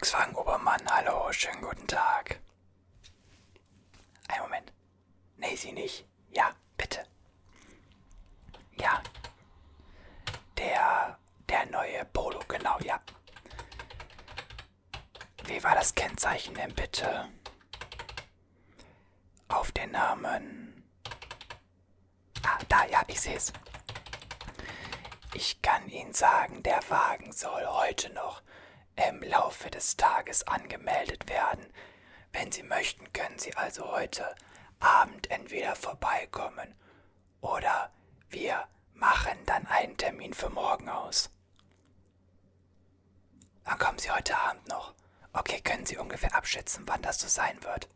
Volkswagen Obermann, hallo, schönen guten Tag. Ein Moment. Nee, Sie nicht. Ja, bitte. Ja. Der, der neue Polo, genau, ja. Wie war das Kennzeichen denn bitte? Auf den Namen. Ah, da, ja, ich sehe es. Ich kann Ihnen sagen, der Wagen soll heute noch im Laufe des Tages angemeldet werden. Wenn Sie möchten, können Sie also heute Abend entweder vorbeikommen oder wir machen dann einen Termin für morgen aus. Dann kommen Sie heute Abend noch. Okay, können Sie ungefähr abschätzen, wann das so sein wird?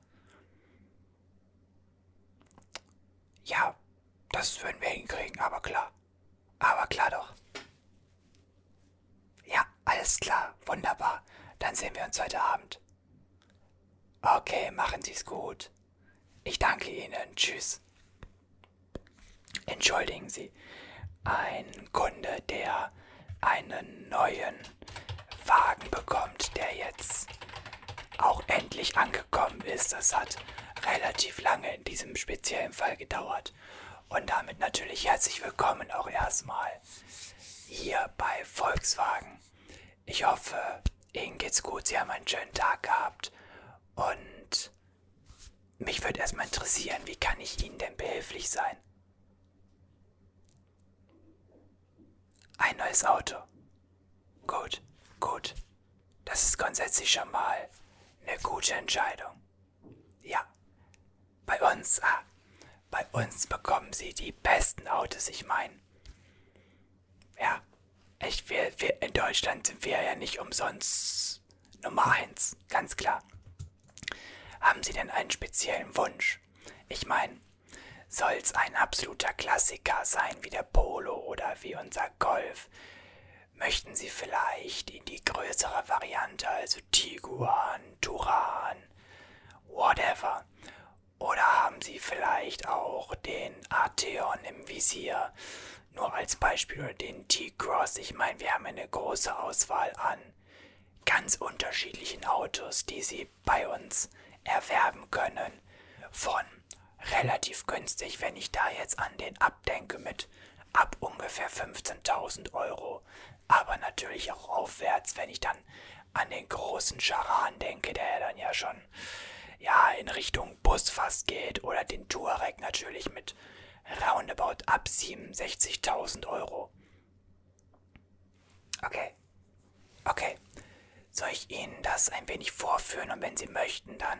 Ja, das würden wir hinkriegen, aber klar. Aber klar doch. Alles klar, wunderbar. Dann sehen wir uns heute Abend. Okay, machen Sie es gut. Ich danke Ihnen. Tschüss. Entschuldigen Sie, ein Kunde, der einen neuen Wagen bekommt, der jetzt auch endlich angekommen ist. Das hat relativ lange in diesem speziellen Fall gedauert. Und damit natürlich herzlich willkommen auch erstmal hier bei Volkswagen. Ich hoffe, Ihnen geht's gut, Sie haben einen schönen Tag gehabt. Und mich würde erstmal interessieren, wie kann ich Ihnen denn behilflich sein? Ein neues Auto. Gut, gut. Das ist grundsätzlich schon mal eine gute Entscheidung. Ja. Bei uns, ah, bei uns bekommen Sie die besten Autos, ich meine. Echt, wir, wir, in Deutschland sind wir ja nicht umsonst Nummer eins, ganz klar. Haben Sie denn einen speziellen Wunsch? Ich meine, soll es ein absoluter Klassiker sein wie der Polo oder wie unser Golf? Möchten Sie vielleicht in die größere Variante, also Tiguan, Turan, whatever? Oder haben Sie vielleicht auch den Arteon im Visier? Nur als Beispiel den T-Cross. Ich meine, wir haben eine große Auswahl an ganz unterschiedlichen Autos, die Sie bei uns erwerben können. Von relativ günstig, wenn ich da jetzt an den abdenke mit ab ungefähr 15.000 Euro. Aber natürlich auch aufwärts, wenn ich dann an den großen Charan denke, der dann ja schon ja, in Richtung Bus fast geht. Oder den Touareg natürlich mit roundabout ab 67.000 Euro. Okay. Okay. Soll ich Ihnen das ein wenig vorführen und wenn Sie möchten, dann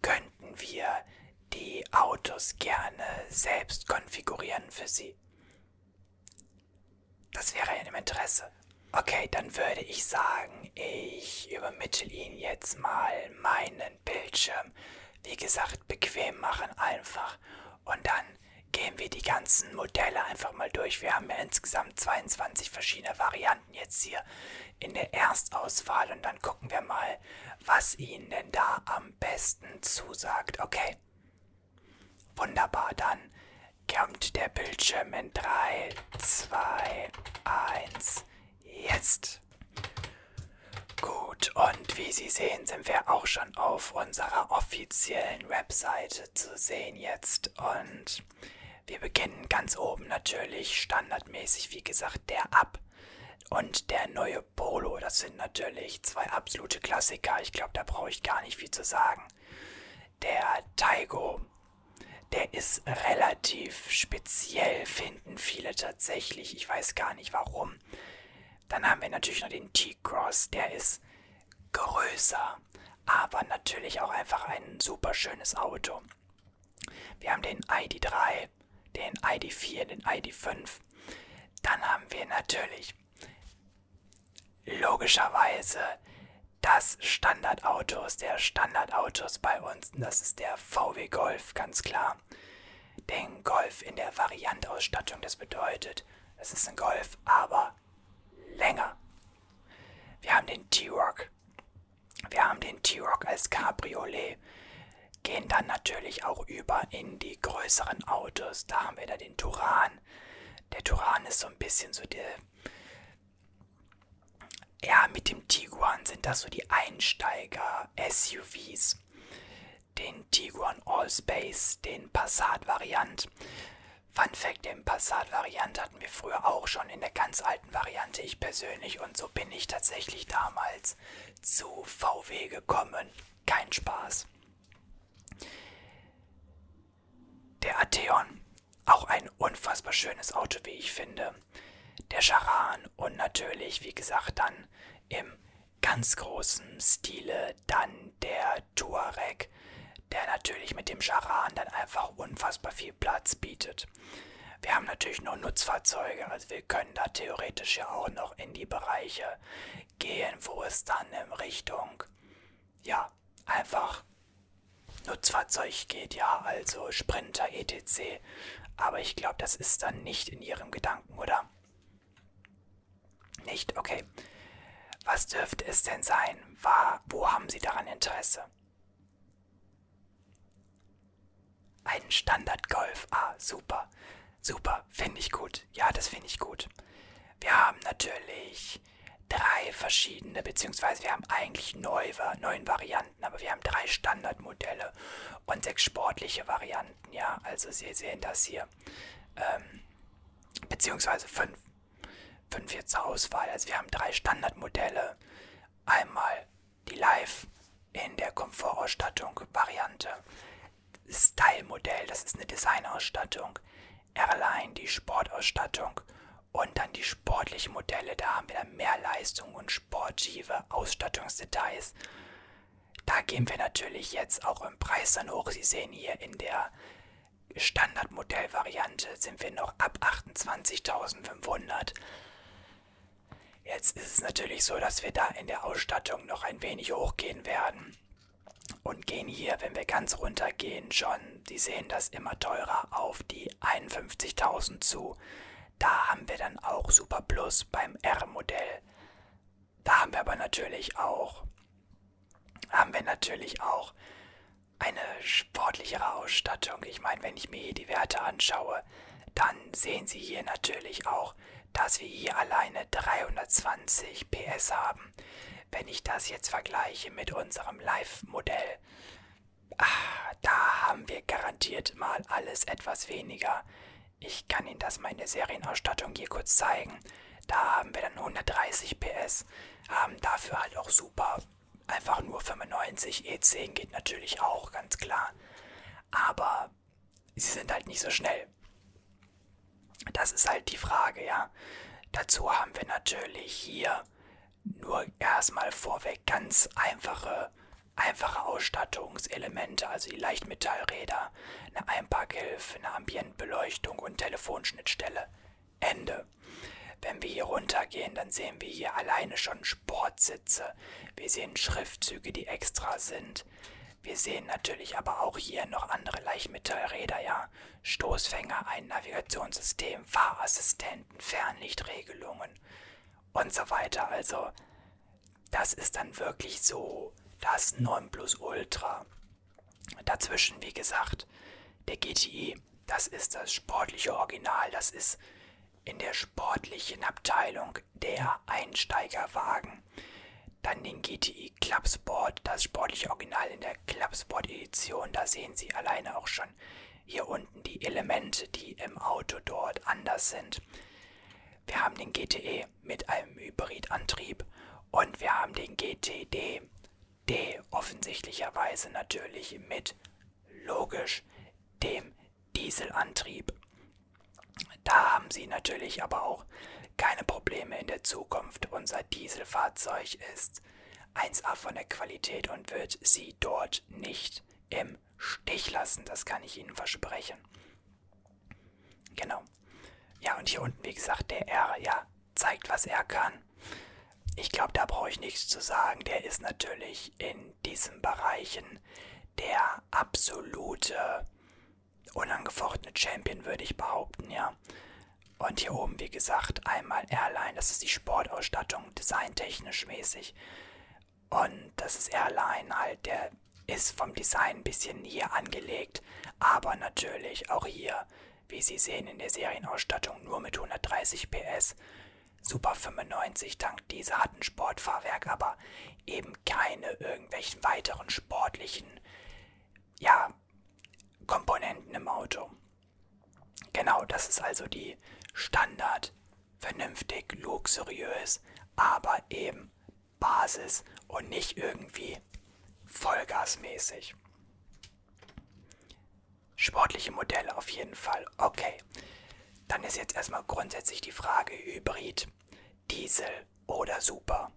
könnten wir die Autos gerne selbst konfigurieren für Sie. Das wäre in Ihrem Interesse. Okay, dann würde ich sagen, ich übermittle Ihnen jetzt mal meinen Bildschirm. Wie gesagt, bequem machen einfach. Und dann gehen wir die ganzen Modelle einfach mal durch. Wir haben ja insgesamt 22 verschiedene Varianten jetzt hier in der Erstauswahl. Und dann gucken wir mal, was Ihnen denn da am besten zusagt. Okay. Wunderbar, dann kommt der Bildschirm in 3, 2, 1, jetzt. Gut, und wie Sie sehen, sind wir auch schon auf unserer offiziellen Webseite zu sehen jetzt. Und wir beginnen ganz oben natürlich standardmäßig, wie gesagt, der Ab und der neue Polo. Das sind natürlich zwei absolute Klassiker. Ich glaube, da brauche ich gar nicht viel zu sagen. Der Taigo der ist relativ speziell, finden viele tatsächlich. Ich weiß gar nicht warum. Dann haben wir natürlich noch den T-Cross, der ist größer, aber natürlich auch einfach ein super schönes Auto. Wir haben den ID3, den ID4, den ID5. Dann haben wir natürlich logischerweise das Standardautos der Standardautos bei uns. Das ist der VW Golf, ganz klar. Den Golf in der Variantausstattung, das bedeutet, es ist ein Golf, aber länger. Wir haben den T-Rock. Wir haben den T-Rock als Cabriolet. Gehen dann natürlich auch über in die größeren Autos. Da haben wir da den Turan. Der Turan ist so ein bisschen so der Ja, mit dem Tiguan sind das so die Einsteiger-SUVs. Den Tiguan Allspace, den Passat-Variant. Fun Fact, den Passat-Variant hatten wir früher auch schon in der ganz alten Variante, ich persönlich. Und so bin ich tatsächlich damals zu VW gekommen. Kein Spaß. Der Atheon, auch ein unfassbar schönes Auto, wie ich finde. Der Charan und natürlich, wie gesagt, dann im ganz großen Stile dann der Touareg, der natürlich mit dem Charan dann einfach unfassbar viel Platz bietet. Wir haben natürlich noch Nutzfahrzeuge, also wir können da theoretisch ja auch noch in die Bereiche gehen, wo es dann in Richtung, ja, einfach Nutzfahrzeug geht, ja, also Sprinter etc. Aber ich glaube, das ist dann nicht in Ihrem Gedanken, oder? Nicht? Okay. Was dürfte es denn sein? War, wo haben Sie daran Interesse? Ein Standard-Golf. Ah, super. Super. Finde ich gut. Ja, das finde ich gut. Wir haben natürlich drei verschiedene, beziehungsweise wir haben eigentlich neun, neun Varianten, aber wir haben drei Standardmodelle und sechs sportliche Varianten, ja. Also Sie sehen das hier. Ähm, beziehungsweise fünf. Fünf hier zur Auswahl. Also wir haben drei Standardmodelle. Einmal die Live in der Komfortausstattung Variante. Style-Modell, das ist eine Designausstattung. Airline, die Sportausstattung und dann die sportlichen Modelle, da haben wir dann mehr Leistung und sportive Ausstattungsdetails. Da gehen wir natürlich jetzt auch im Preis dann hoch. Sie sehen hier in der Standardmodellvariante sind wir noch ab 28.500. Jetzt ist es natürlich so, dass wir da in der Ausstattung noch ein wenig hochgehen werden. Und gehen hier, wenn wir ganz runter gehen, schon, Sie sehen das immer teurer, auf die 51.000 zu. Da haben wir dann auch Super Plus beim R-Modell. Da haben wir aber natürlich auch, haben wir natürlich auch eine sportlichere Ausstattung. Ich meine, wenn ich mir hier die Werte anschaue, dann sehen Sie hier natürlich auch, dass wir hier alleine 320 PS haben. Wenn ich das jetzt vergleiche mit unserem Live-Modell, ah, da haben wir garantiert mal alles etwas weniger. Ich kann Ihnen das mal in der Serienausstattung hier kurz zeigen. Da haben wir dann 130 PS, haben dafür halt auch super. Einfach nur 95, E10 geht natürlich auch, ganz klar. Aber sie sind halt nicht so schnell. Das ist halt die Frage, ja. Dazu haben wir natürlich hier nur erstmal vorweg ganz einfache einfache Ausstattungselemente, also die Leichtmetallräder, eine Einparkhilfe, eine Ambientbeleuchtung und Telefonschnittstelle. Ende. Wenn wir hier runtergehen, dann sehen wir hier alleine schon Sportsitze. Wir sehen Schriftzüge, die extra sind. Wir sehen natürlich aber auch hier noch andere Leichtmetallräder, ja. Stoßfänger, ein Navigationssystem, Fahrassistenten, Fernlichtregelungen und so weiter. Also, das ist dann wirklich so das Nonplusultra. Dazwischen, wie gesagt, der GTI, das ist das sportliche Original, das ist in der sportlichen Abteilung der Einsteigerwagen. Dann den GTI Club Sport, das sportliche Original in der Club Sport Edition. Da sehen Sie alleine auch schon hier unten die Elemente, die im Auto dort anders sind. Wir haben den GTE mit einem Hybridantrieb und wir haben den GTD D offensichtlicherweise natürlich mit logisch dem Dieselantrieb. Da haben Sie natürlich aber auch keine Probleme in der Zukunft. Unser Dieselfahrzeug ist 1A von der Qualität und wird Sie dort nicht im Stich lassen. Das kann ich Ihnen versprechen. Genau. Ja, und hier unten, wie gesagt, der R, ja, zeigt, was er kann. Ich glaube, da brauche ich nichts zu sagen. Der ist natürlich in diesen Bereichen der absolute, unangefochtene Champion, würde ich behaupten, ja. Und hier oben, wie gesagt, einmal Airline, das ist die Sportausstattung, designtechnisch mäßig. Und das ist Airline halt, der ist vom Design ein bisschen hier angelegt, aber natürlich auch hier, wie Sie sehen in der Serienausstattung, nur mit 130 PS Super 95 Tank. Diese hat ein Sportfahrwerk, aber eben keine irgendwelchen weiteren sportlichen, ja, Komponenten im Auto. Genau, das ist also die Standard, vernünftig, luxuriös, aber eben Basis und nicht irgendwie Vollgasmäßig. Sportliche Modelle auf jeden Fall. Okay. Dann ist jetzt erstmal grundsätzlich die Frage Hybrid, Diesel oder Super.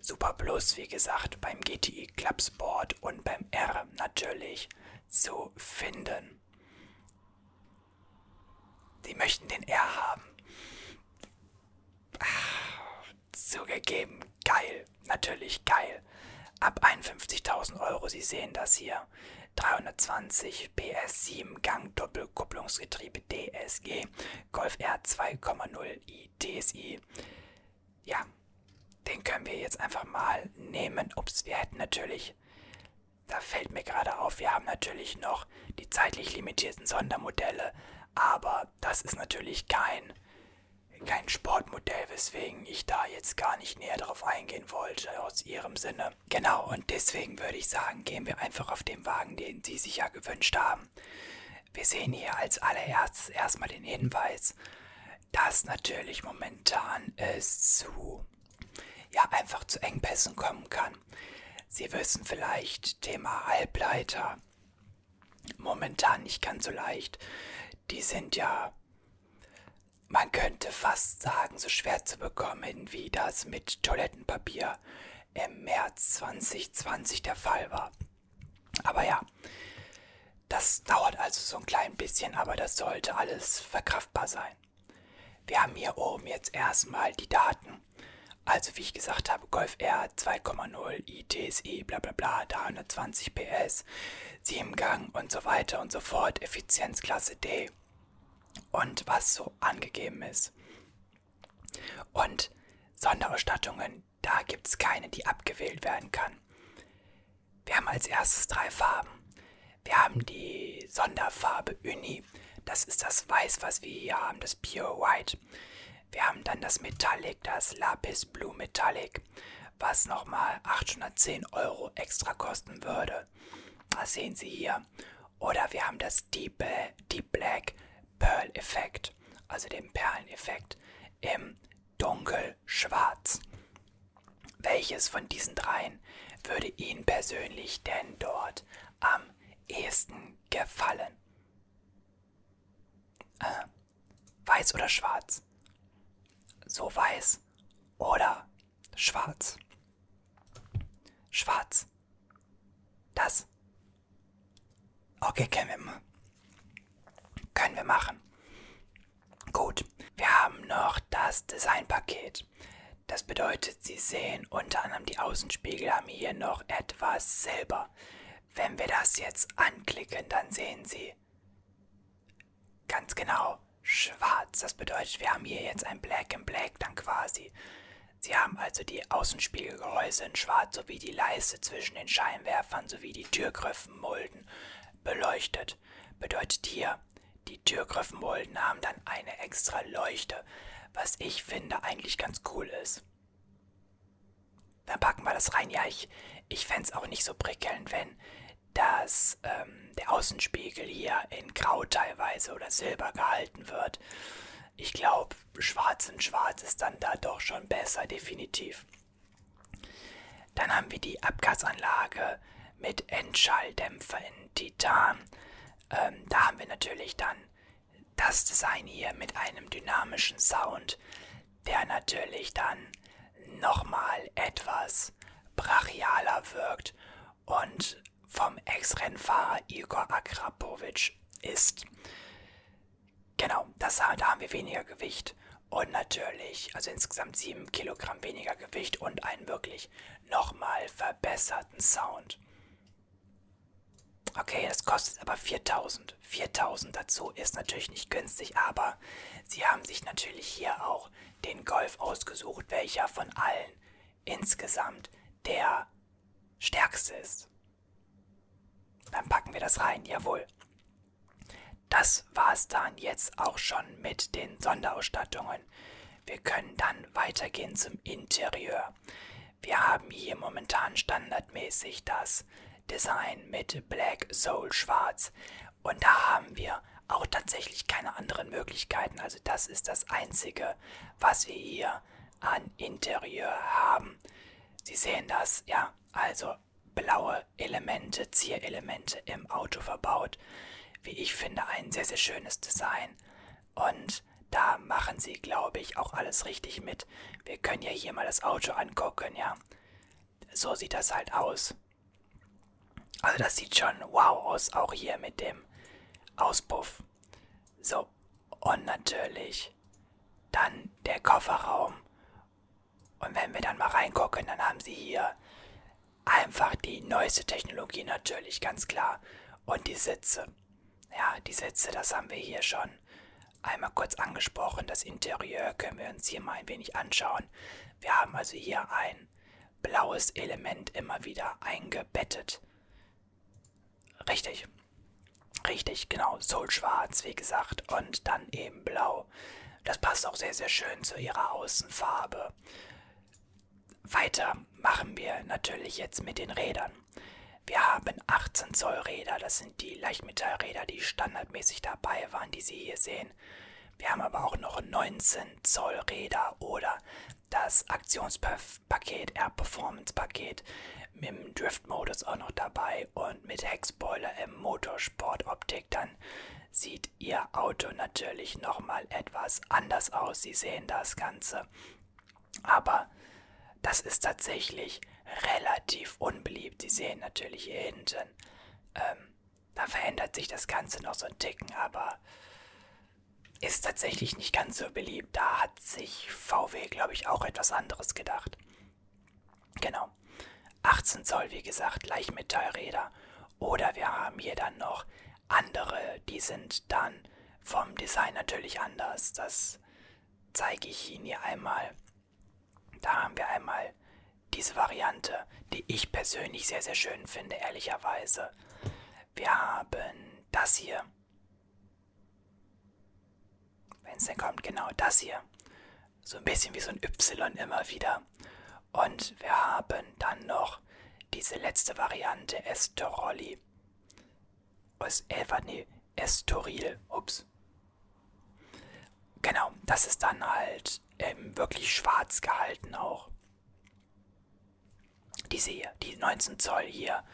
Super Plus, wie gesagt, beim GTI Club Sport und beim R natürlich zu finden. Sie möchten den R haben. Ah, zugegeben, geil. Natürlich geil. Ab 51.000 Euro, Sie sehen das hier. 320 PS 7 Gang Doppelkupplungsgetriebe DSG Golf R 2,0 i DSI. Ja, den können wir jetzt einfach mal nehmen. Ups, wir hätten natürlich, da fällt mir gerade auf, wir haben natürlich noch die zeitlich limitierten Sondermodelle, aber das ist natürlich kein kein Sportmodell, weswegen ich da jetzt gar nicht näher darauf eingehen wollte aus Ihrem Sinne. Genau, und deswegen würde ich sagen, gehen wir einfach auf den Wagen, den Sie sich ja gewünscht haben. Wir sehen hier als allererstes erstmal den Hinweis, dass natürlich momentan es zu, ja, einfach zu Engpässen kommen kann. Sie wissen vielleicht, Thema Halbleiter, momentan nicht ganz so leicht. Die sind ja man könnte fast sagen, so schwer zu bekommen, wie das mit Toilettenpapier im März 2020 der Fall war. Aber ja, das dauert also so ein klein bisschen, aber das sollte alles verkraftbar sein. Wir haben hier oben jetzt erstmal die Daten. Also wie ich gesagt habe, Golf R 2,0 ITSE, bla bla bla, 320 PS, 7 Gang und so weiter und so fort, Effizienzklasse D und was so angegeben ist. Und Sonderausstattungen, da gibt es keine, die abgewählt werden kann. Wir haben als erstes drei Farben. Wir haben die Sonderfarbe Uni, das ist das Weiß, was wir hier haben, das Pure White. Wir haben dann das Metallic, das Lapis Blue Metallic, was nochmal 810 Euro extra kosten würde. Das sehen Sie hier. Oder wir haben das Deep, Deep Black Pearl-Effekt, also dem Perleneffekt, im Dunkelschwarz. Welches von diesen dreien würde Ihnen persönlich denn dort am ehesten gefallen? Äh, weiß oder schwarz? So weiß oder schwarz? Schwarz. Das. Okay, kennen wir mal. Können wir machen. Gut, wir haben noch das Designpaket. Das bedeutet, Sie sehen unter anderem die Außenspiegel haben hier noch etwas Silber. Wenn wir das jetzt anklicken, dann sehen Sie ganz genau schwarz. Das bedeutet, wir haben hier jetzt ein Black in Black dann quasi. Sie haben also die Außenspiegelgehäuse in schwarz sowie die Leiste zwischen den Scheinwerfern sowie die Türgriffenmulden beleuchtet. Bedeutet hier, die Türgriffenmulden haben dann eine extra Leuchte, was ich finde eigentlich ganz cool ist. Dann packen wir das rein. Ja, ich, ich fände es auch nicht so prickelnd, wenn das, ähm, der Außenspiegel hier in Grau teilweise oder Silber gehalten wird. Ich glaube, schwarz in schwarz ist dann da doch schon besser, definitiv. Dann haben wir die Abgasanlage mit Endschalldämpfer in Titan. Ähm, da haben wir natürlich dann das Design hier mit einem dynamischen Sound, der natürlich dann nochmal etwas brachialer wirkt und vom Ex-Rennfahrer Igor Akrapovic ist. Genau, das, da haben wir weniger Gewicht und natürlich, also insgesamt 7 Kilogramm weniger Gewicht und einen wirklich nochmal verbesserten Sound. Okay, das kostet aber 4000. 4000 dazu ist natürlich nicht günstig, aber sie haben sich natürlich hier auch den Golf ausgesucht, welcher von allen insgesamt der stärkste ist. Dann packen wir das rein, jawohl. Das war es dann jetzt auch schon mit den Sonderausstattungen. Wir können weitergehen zum Interieur. Wir haben hier momentan standardmäßig das Design mit Black Soul Schwarz und da haben wir auch tatsächlich keine anderen Möglichkeiten. Also das ist das Einzige, was wir hier an Interieur haben. Sie sehen das, ja, also blaue Elemente, Zierelemente im Auto verbaut. Wie ich finde, ein sehr, sehr schönes Design. Und da machen sie, glaube ich, auch alles richtig mit. Wir können ja hier mal das Auto angucken, ja. So sieht das halt aus. Also das sieht schon wow aus, auch hier mit dem Auspuff. So, und natürlich dann der Kofferraum. Und wenn wir dann mal reingucken, dann haben sie hier einfach die neueste Technologie natürlich, ganz klar. Und die Sitze. Ja, die Sitze, das haben wir hier schon einmal kurz angesprochen. Das Interieur können wir uns hier mal ein wenig anschauen. Wir haben also hier ein blaues Element immer wieder eingebettet. Richtig. Richtig, genau. Soulschwarz, wie gesagt. Und dann eben blau. Das passt auch sehr, sehr schön zu ihrer Außenfarbe. Weiter machen wir natürlich jetzt mit den Rädern. Wir haben 18 Zoll Räder, das sind die Leichtmetallräder, die standardmäßig dabei waren, die Sie hier sehen. Wir haben aber auch noch 19 Zoll Räder oder das Aktionspaket, Air Performance Paket mit dem Drift-Modus auch noch dabei und mit Heckspoiler im Motorsport-Optik, dann sieht Ihr Auto natürlich nochmal etwas anders aus. Sie sehen das Ganze. Aber das ist tatsächlich relativ unbeliebt. Sie sehen natürlich hier hinten. Ähm, da verändert sich das Ganze noch so ein Ticken, aber ist tatsächlich nicht ganz so beliebt. Da hat sich VW, glaube ich, auch etwas anderes gedacht. Genau. 18 Zoll, wie gesagt, Leichtmetallräder. Oder wir haben hier dann noch andere, die sind dann vom Design natürlich anders. Das zeige ich Ihnen hier einmal. Da haben wir einmal diese Variante, die ich persönlich sehr, sehr schön finde, ehrlicherweise. Wir haben das hier. Wenn es denn kommt, genau das hier. So ein bisschen wie so ein Y immer wieder. Und wir haben dann noch diese letzte Variante, Estorolli. Es, äh, nee, Estoril. Ups. Genau, das ist dann halt ähm, wirklich schwarz gehalten auch. Diese hier, die 19 Zoll hier.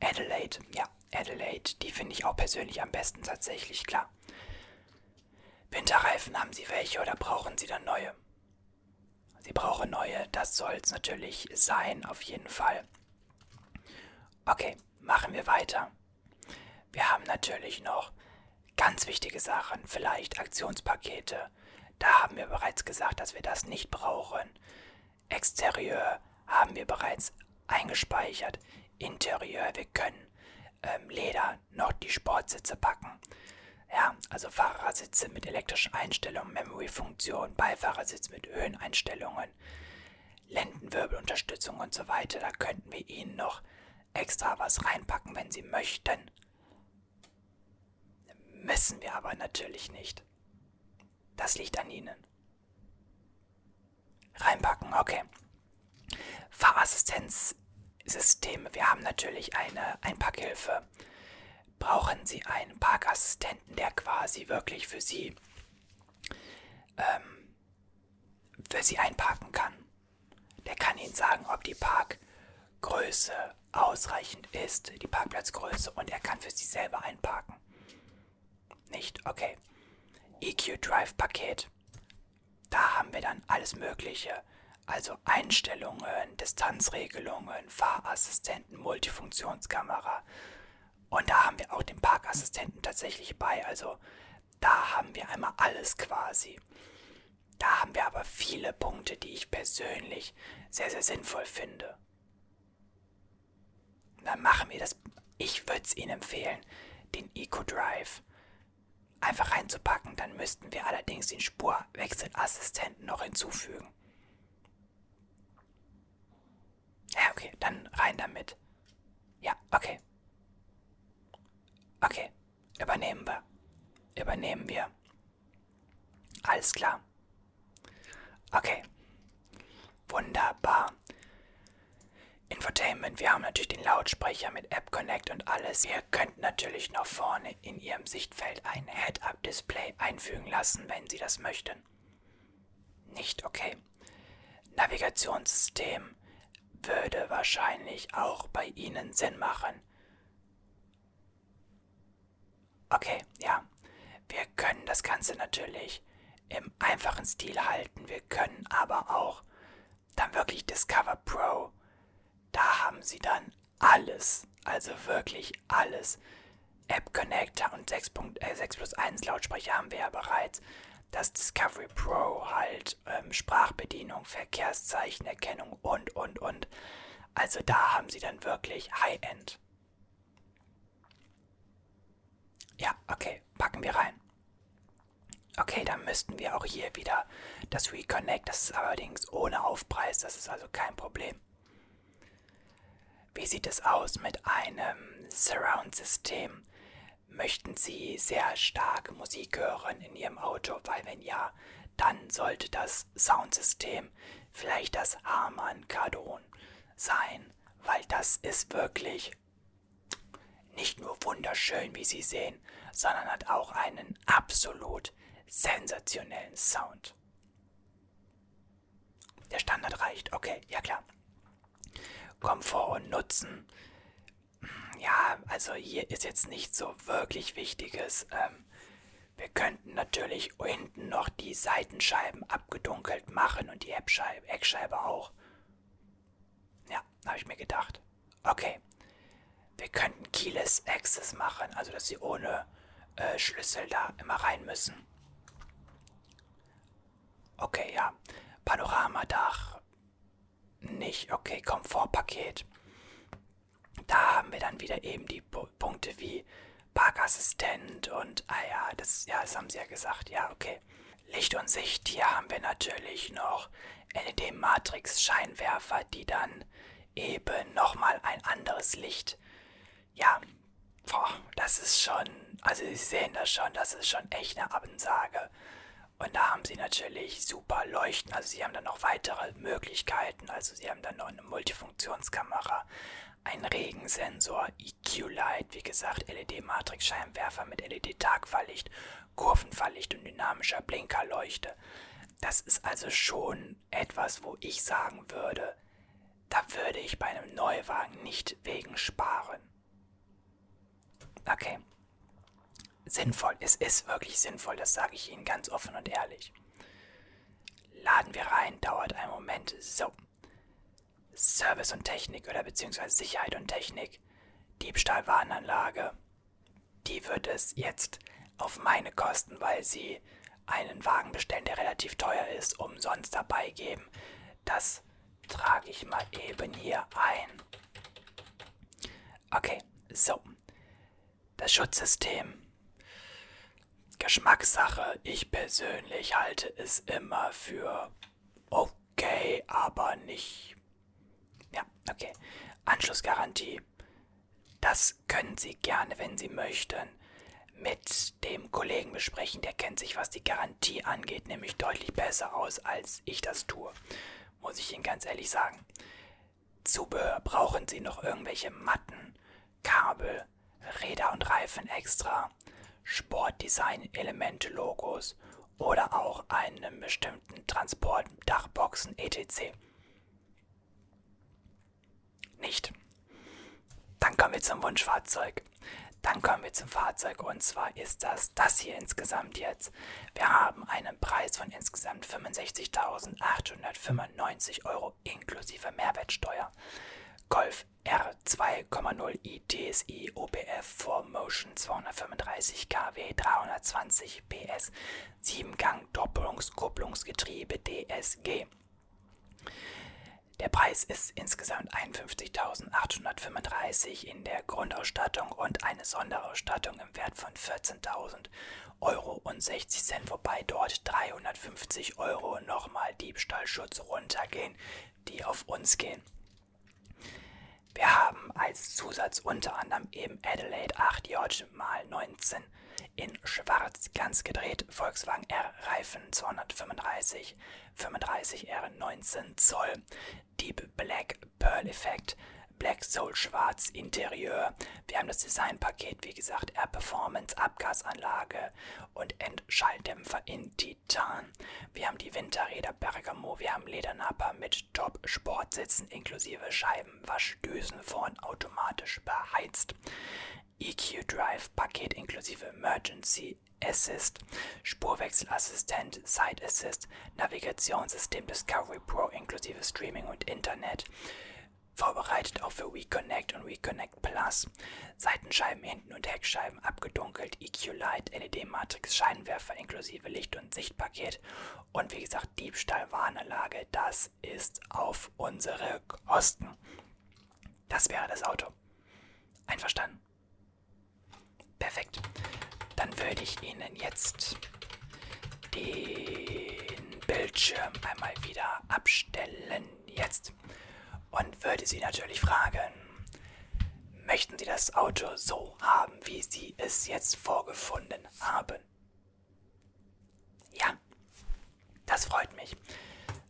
Adelaide, ja, Adelaide, die finde ich auch persönlich am besten tatsächlich, klar. Winterreifen haben Sie welche oder brauchen Sie dann neue? Sie brauchen neue, das soll es natürlich sein, auf jeden Fall. Okay, machen wir weiter. Wir haben natürlich noch ganz wichtige Sachen, vielleicht Aktionspakete. Da haben wir bereits gesagt, dass wir das nicht brauchen. Exterieur haben wir bereits eingespeichert. Interieur, wir können ähm, Leder noch die Sportsitze packen. Ja, also Fahrersitze mit elektrischen Einstellungen, Memory-Funktion, Beifahrersitz mit Höheneinstellungen, Lendenwirbelunterstützung und so weiter. Da könnten wir Ihnen noch extra was reinpacken, wenn Sie möchten. Müssen wir aber natürlich nicht. Das liegt an Ihnen. Reinpacken, okay. Fahrassistenzsysteme. Wir haben natürlich eine Einpackhilfe brauchen Sie einen Parkassistenten, der quasi wirklich für Sie ähm, für Sie einparken kann. Der kann Ihnen sagen, ob die Parkgröße ausreichend ist, die Parkplatzgröße, und er kann für Sie selber einparken. Nicht? Okay. EQ Drive Paket. Da haben wir dann alles Mögliche. Also Einstellungen, Distanzregelungen, Fahrassistenten, Multifunktionskamera, und da haben wir auch den Parkassistenten tatsächlich bei. Also da haben wir einmal alles quasi. Da haben wir aber viele Punkte, die ich persönlich sehr, sehr sinnvoll finde. Dann machen wir das. Ich würde es Ihnen empfehlen, den Eco Drive einfach reinzupacken. Dann müssten wir allerdings den Spurwechselassistenten noch hinzufügen. Ja, okay, dann rein damit. Ja, okay. Okay, übernehmen wir. Übernehmen wir. Alles klar. Okay. Wunderbar. Infotainment, wir haben natürlich den Lautsprecher mit App Connect und alles. Ihr könnt natürlich noch vorne in Ihrem Sichtfeld ein Head-Up-Display einfügen lassen, wenn Sie das möchten. Nicht okay. Navigationssystem würde wahrscheinlich auch bei Ihnen Sinn machen. Okay, ja. Wir können das Ganze natürlich im einfachen Stil halten. Wir können aber auch dann wirklich Discover Pro. Da haben Sie dann alles, also wirklich alles. App Connector und 6, äh, 6 plus 1 Lautsprecher haben wir ja bereits. Das Discovery Pro halt ähm, Sprachbedienung, Verkehrszeichenerkennung und, und, und. Also da haben Sie dann wirklich High-End. Ja, okay, packen wir rein. Okay, dann müssten wir auch hier wieder das Reconnect. Das ist allerdings ohne Aufpreis, das ist also kein Problem. Wie sieht es aus mit einem Surround-System? Möchten Sie sehr stark Musik hören in Ihrem Auto? Weil wenn ja, dann sollte das Soundsystem vielleicht das Harman Kardon sein, weil das ist wirklich nicht nur wunderschön, wie Sie sehen, sondern hat auch einen absolut sensationellen Sound. Der Standard reicht, okay, ja klar. Komfort und Nutzen. Ja, also hier ist jetzt nicht so wirklich Wichtiges. Ähm, wir könnten natürlich hinten noch die Seitenscheiben abgedunkelt machen und die Eckscheibe auch. Ja, habe ich mir gedacht. Okay. Wir könnten Keyless Access machen, also dass sie ohne äh, Schlüssel da immer rein müssen. Okay, ja. Panoramadach. Nicht. Okay, Komfortpaket. Da haben wir dann wieder eben die P Punkte wie Parkassistent und, ah ja, das, ja, das haben sie ja gesagt. Ja, okay. Licht und Sicht, hier haben wir natürlich noch LED-Matrix-Scheinwerfer, die dann eben nochmal ein anderes Licht ja, boah, das ist schon, also Sie sehen das schon, das ist schon echt eine Abensage. Und da haben Sie natürlich super Leuchten, also Sie haben dann noch weitere Möglichkeiten, also Sie haben dann noch eine Multifunktionskamera, einen Regensensor, EQ-Light, wie gesagt, LED-Matrix-Scheinwerfer mit LED-Tagfahrlicht, Kurvenfahrlicht und dynamischer Blinkerleuchte. Das ist also schon etwas, wo ich sagen würde, da würde ich bei einem Neuwagen nicht wegen sparen. Okay. Sinnvoll. Es ist wirklich sinnvoll, das sage ich Ihnen ganz offen und ehrlich. Laden wir rein, dauert einen Moment. So. Service und Technik oder beziehungsweise Sicherheit und Technik. Diebstahlwarnanlage. Die wird es jetzt auf meine Kosten, weil Sie einen Wagen bestellen, der relativ teuer ist, umsonst dabei geben. Das trage ich mal eben hier ein. Okay, so. Das Schutzsystem. Geschmackssache. Ich persönlich halte es immer für okay, aber nicht. Ja, okay. Anschlussgarantie. Das können Sie gerne, wenn Sie möchten, mit dem Kollegen besprechen. Der kennt sich, was die Garantie angeht, nämlich deutlich besser aus, als ich das tue. Muss ich Ihnen ganz ehrlich sagen. Zubehör brauchen Sie noch irgendwelche Matten, Kabel, Räder und Reifen extra, Sportdesign-Elemente-Logos oder auch einen bestimmten Transport, Dachboxen etc. Nicht. Dann kommen wir zum Wunschfahrzeug. Dann kommen wir zum Fahrzeug und zwar ist das das hier insgesamt jetzt. Wir haben einen Preis von insgesamt 65.895 Euro inklusive Mehrwertsteuer. Golf R2,0 ITSI OPF 4Motion 235 kW 320 PS 7-Gang Doppelungskupplungsgetriebe DSG. Der Preis ist insgesamt 51.835 in der Grundausstattung und eine Sonderausstattung im Wert von 14.000 Euro und 60 Cent, wobei dort 350 Euro nochmal Diebstahlschutz runtergehen, die auf uns gehen. Wir haben als Zusatz unter anderem eben Adelaide 8J mal 19 in schwarz ganz gedreht, Volkswagen R Reifen 235, 35 R 19 Zoll, Deep Black Pearl Effect, Black Soul Schwarz Interieur. Wir haben das Designpaket, wie gesagt, Air Performance, Abgasanlage und Endschalldämpfer in Titan. Wir haben die Winterräder Bergamo, wir haben Ledernapper mit Top-Sportsitzen inklusive Scheibenwaschdüsen vorn automatisch beheizt. EQ Drive Paket inklusive Emergency Assist, Spurwechselassistent, Side Assist, Navigationssystem Discovery Pro inklusive Streaming und Internet, vorbereitet auch für WeConnect und WeConnect Plus, Seitenscheiben hinten und Heckscheiben abgedunkelt, EQ Light, LED Matrix, Scheinwerfer inklusive Licht- und Sichtpaket und wie gesagt Diebstahlwarnanlage, das ist auf unsere Kosten. Das wäre das Auto. Einverstanden? Perfekt. Dann würde ich Ihnen jetzt den Bildschirm einmal wieder abstellen. Jetzt. Sie natürlich fragen, möchten Sie das Auto so haben, wie Sie es jetzt vorgefunden haben? Ja, das freut mich.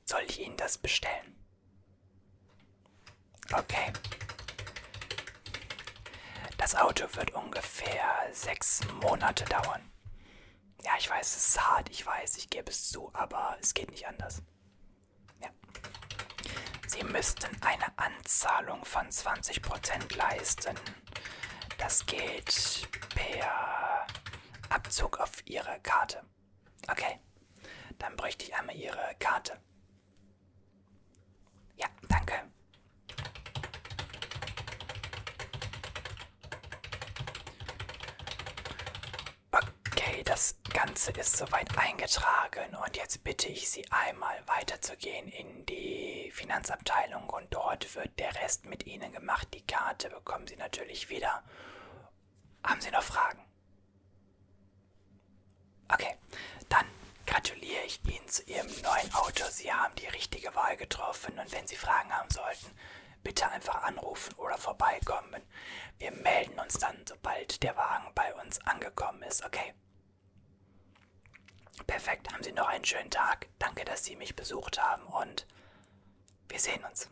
Soll ich Ihnen das bestellen? Okay. Das Auto wird ungefähr sechs Monate dauern. Ja, ich weiß, es ist hart, ich weiß, ich gebe es zu, aber es geht nicht anders. Sie müssten eine Anzahlung von 20% leisten. Das geht per Abzug auf Ihre Karte. Okay, dann bräuchte ich einmal Ihre Karte. Ja, danke. Okay, das Ganze ist soweit eingetragen und jetzt bitte ich Sie einmal weiterzugehen in die Finanzabteilung und dort wird der Rest mit Ihnen gemacht. Die Karte bekommen Sie natürlich wieder. Haben Sie noch Fragen? Okay, dann gratuliere ich Ihnen zu Ihrem neuen Auto. Sie haben die richtige Wahl getroffen und wenn Sie Fragen haben sollten, bitte einfach anrufen oder vorbeikommen. Wir melden uns dann, sobald der Wagen bei uns angekommen ist, okay? Perfekt, haben Sie noch einen schönen Tag. Danke, dass Sie mich besucht haben und wir sehen uns.